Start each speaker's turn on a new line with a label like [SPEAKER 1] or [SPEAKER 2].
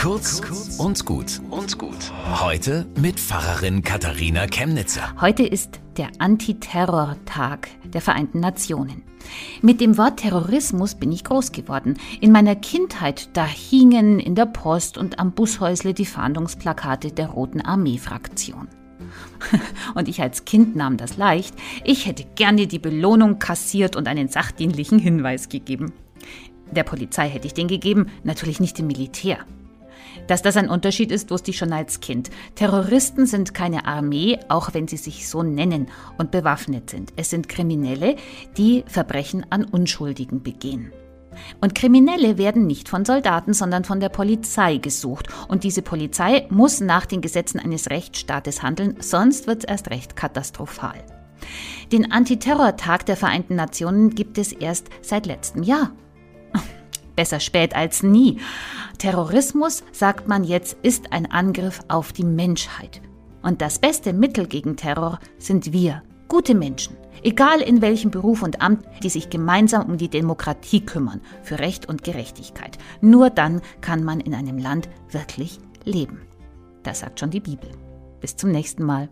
[SPEAKER 1] Kurz und gut und gut. Heute mit Pfarrerin Katharina Chemnitzer.
[SPEAKER 2] Heute ist der Antiterror-Tag der Vereinten Nationen. Mit dem Wort Terrorismus bin ich groß geworden. In meiner Kindheit, da hingen in der Post und am Bushäusle die Fahndungsplakate der Roten Armee-Fraktion. Und ich als Kind nahm das leicht. Ich hätte gerne die Belohnung kassiert und einen sachdienlichen Hinweis gegeben. Der Polizei hätte ich den gegeben, natürlich nicht dem Militär. Dass das ein Unterschied ist, wusste ich schon als Kind. Terroristen sind keine Armee, auch wenn sie sich so nennen und bewaffnet sind. Es sind Kriminelle, die Verbrechen an Unschuldigen begehen. Und Kriminelle werden nicht von Soldaten, sondern von der Polizei gesucht. Und diese Polizei muss nach den Gesetzen eines Rechtsstaates handeln, sonst wird es erst recht katastrophal. Den Antiterrortag der Vereinten Nationen gibt es erst seit letztem Jahr. Besser spät als nie. Terrorismus, sagt man jetzt, ist ein Angriff auf die Menschheit. Und das beste Mittel gegen Terror sind wir, gute Menschen, egal in welchem Beruf und Amt, die sich gemeinsam um die Demokratie kümmern, für Recht und Gerechtigkeit. Nur dann kann man in einem Land wirklich leben. Das sagt schon die Bibel. Bis zum nächsten Mal.